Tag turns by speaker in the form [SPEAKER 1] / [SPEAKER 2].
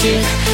[SPEAKER 1] drifting